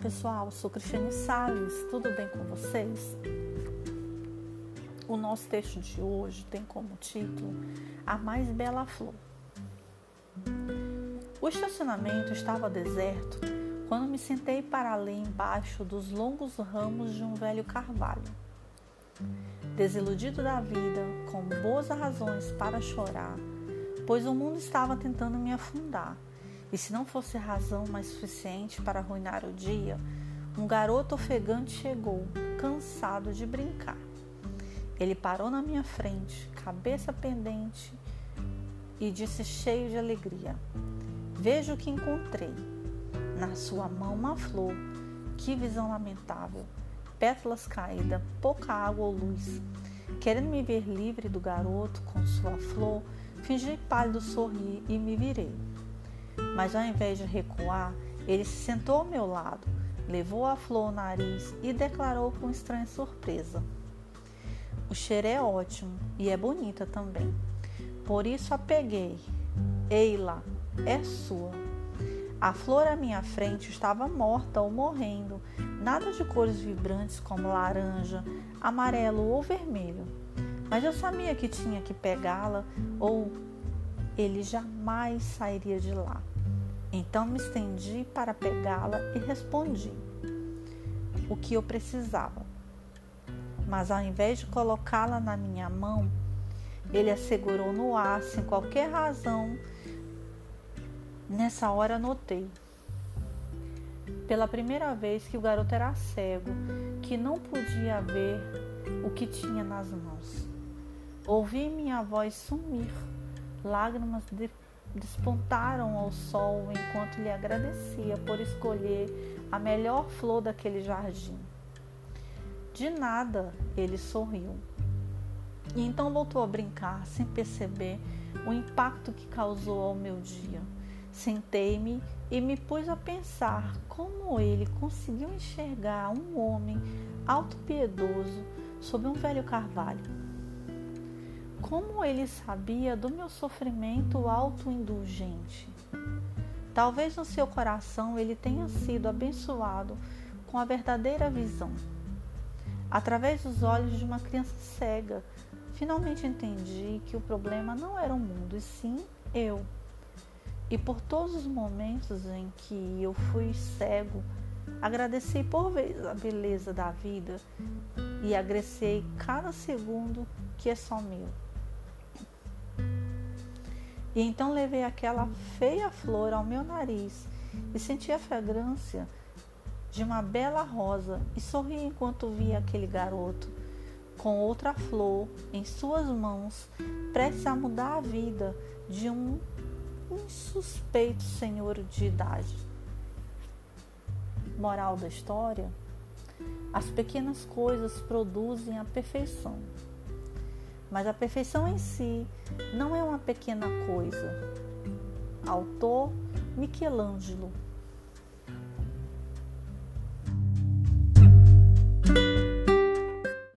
pessoal, sou Cristiane Salles, tudo bem com vocês? O nosso texto de hoje tem como título A Mais Bela Flor. O estacionamento estava deserto quando me sentei para ler embaixo dos longos ramos de um velho carvalho. Desiludido da vida, com boas razões para chorar, pois o mundo estava tentando me afundar e se não fosse razão mais suficiente para arruinar o dia, um garoto ofegante chegou, cansado de brincar. Ele parou na minha frente, cabeça pendente, e disse cheio de alegria: Veja o que encontrei. Na sua mão uma flor. Que visão lamentável. Pétalas caídas, pouca água ou luz. Querendo me ver livre do garoto com sua flor, fingi pálido sorrir e me virei. Mas ao invés de recuar, ele se sentou ao meu lado, levou a flor ao nariz e declarou com estranha surpresa: O cheiro é ótimo e é bonita também. Por isso a peguei. Eila, é sua. A flor à minha frente estava morta ou morrendo, nada de cores vibrantes como laranja, amarelo ou vermelho. Mas eu sabia que tinha que pegá-la ou ele jamais sairia de lá. Então me estendi para pegá-la e respondi o que eu precisava. Mas ao invés de colocá-la na minha mão, ele a segurou no ar sem qualquer razão. Nessa hora notei, pela primeira vez, que o garoto era cego, que não podia ver o que tinha nas mãos. Ouvi minha voz sumir, lágrimas de despontaram ao sol enquanto lhe agradecia por escolher a melhor flor daquele jardim. De nada, ele sorriu. E então voltou a brincar, sem perceber o impacto que causou ao meu dia. Sentei-me e me pus a pensar como ele conseguiu enxergar um homem auto-piedoso sob um velho carvalho. Como ele sabia do meu sofrimento autoindulgente? Talvez no seu coração ele tenha sido abençoado com a verdadeira visão. Através dos olhos de uma criança cega, finalmente entendi que o problema não era o mundo, e sim eu. E por todos os momentos em que eu fui cego, agradeci por vez a beleza da vida e agressei cada segundo que é só meu. E então levei aquela feia flor ao meu nariz e senti a fragrância de uma bela rosa e sorri enquanto via aquele garoto com outra flor em suas mãos, prestes a mudar a vida de um insuspeito senhor de idade. Moral da história: as pequenas coisas produzem a perfeição. Mas a perfeição em si não é uma pequena coisa. Autor Michelangelo